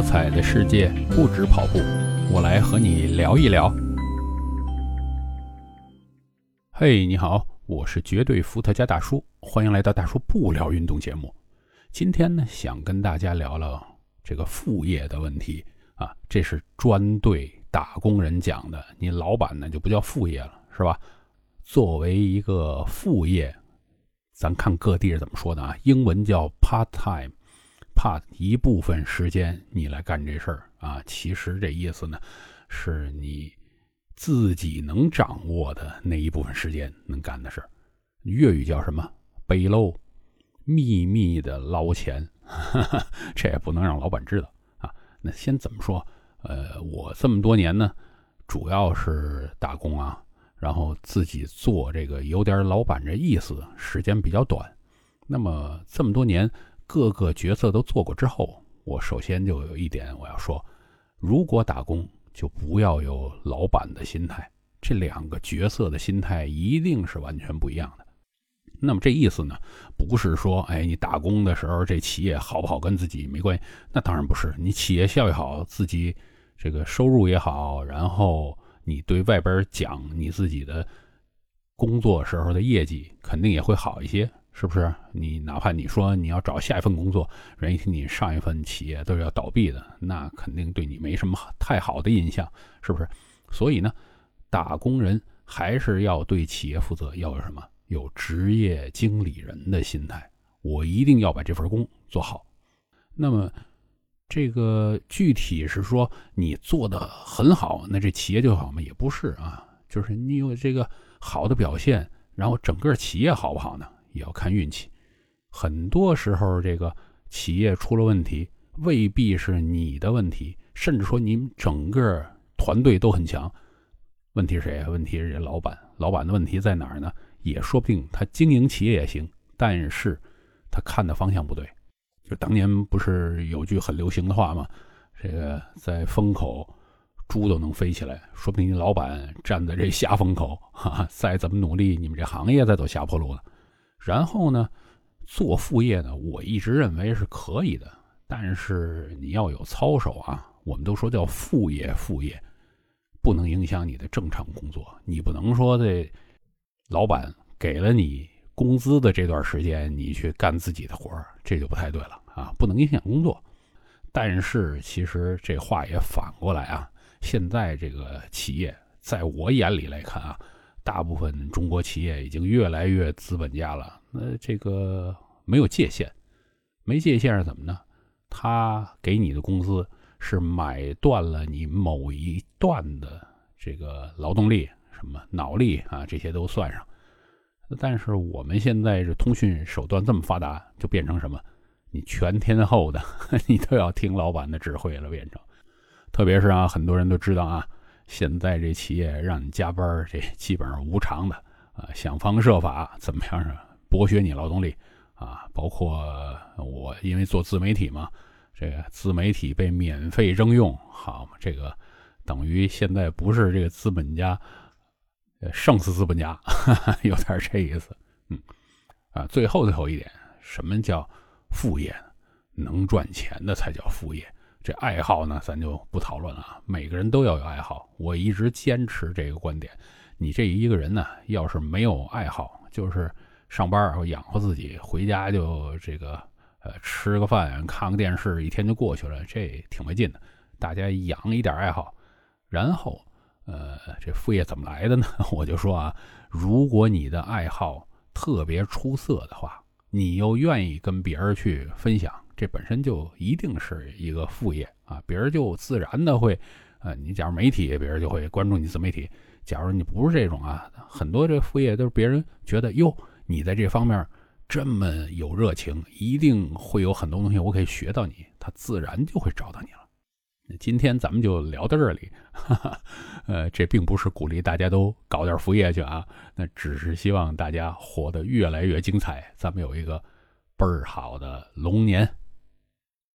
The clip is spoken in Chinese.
多彩的世界不止跑步，我来和你聊一聊。嘿，你好，我是绝对伏特加大叔，欢迎来到大叔不聊运动节目。今天呢，想跟大家聊聊这个副业的问题啊，这是专对打工人讲的，你老板呢就不叫副业了，是吧？作为一个副业，咱看各地是怎么说的啊？英文叫 part time。怕一部分时间你来干这事儿啊，其实这意思呢，是你自己能掌握的那一部分时间能干的事儿。粤语叫什么？背篓，秘密的捞钱，这也不能让老板知道啊。那先怎么说？呃，我这么多年呢，主要是打工啊，然后自己做这个有点老板这意思，时间比较短。那么这么多年。各个角色都做过之后，我首先就有一点我要说：如果打工，就不要有老板的心态。这两个角色的心态一定是完全不一样的。那么这意思呢，不是说，哎，你打工的时候这企业好不好跟自己没关系？那当然不是。你企业效益好，自己这个收入也好，然后你对外边讲你自己的工作时候的业绩，肯定也会好一些。是不是你哪怕你说你要找下一份工作，人一听你上一份企业都是要倒闭的，那肯定对你没什么太好的印象，是不是？所以呢，打工人还是要对企业负责，要有什么？有职业经理人的心态，我一定要把这份工做好。那么，这个具体是说你做的很好，那这企业就好吗？也不是啊，就是你有这个好的表现，然后整个企业好不好呢？也要看运气，很多时候这个企业出了问题，未必是你的问题，甚至说你们整个团队都很强，问题是谁？问题是这老板，老板的问题在哪儿呢？也说不定他经营企业也行，但是他看的方向不对。就当年不是有句很流行的话吗？这个在风口，猪都能飞起来，说不定你老板站在这下风口，哈哈，再怎么努力，你们这行业再走下坡路了。然后呢，做副业呢，我一直认为是可以的，但是你要有操守啊。我们都说叫副业，副业不能影响你的正常工作。你不能说这老板给了你工资的这段时间，你去干自己的活儿，这就不太对了啊，不能影响工作。但是其实这话也反过来啊，现在这个企业，在我眼里来看啊。大部分中国企业已经越来越资本家了，那这个没有界限，没界限是怎么呢？他给你的工资是买断了你某一段的这个劳动力，什么脑力啊，这些都算上。但是我们现在这通讯手段这么发达，就变成什么？你全天候的，你都要听老板的指挥了，变成。特别是啊，很多人都知道啊。现在这企业让你加班，这 基本上无偿的啊，想方设法怎么样啊，剥削你劳动力啊，包括我因为做自媒体嘛，这个自媒体被免费征用，好嘛，这个等于现在不是这个资本家，呃，胜似资本家，有点这意思，嗯，啊，最后最后一点，什么叫副业？能赚钱的才叫副业。这爱好呢，咱就不讨论了。每个人都要有爱好，我一直坚持这个观点。你这一个人呢，要是没有爱好，就是上班养活自己，回家就这个呃吃个饭、看个电视，一天就过去了，这挺没劲的。大家养一点爱好，然后呃，这副业怎么来的呢？我就说啊，如果你的爱好特别出色的话，你又愿意跟别人去分享。这本身就一定是一个副业啊，别人就自然的会，呃，你假如媒体，别人就会关注你自媒体；假如你不是这种啊，很多这副业都是别人觉得哟，你在这方面这么有热情，一定会有很多东西我可以学到你，他自然就会找到你了。今天咱们就聊到这里，哈哈，呃，这并不是鼓励大家都搞点副业去啊，那只是希望大家活得越来越精彩，咱们有一个倍儿好的龙年。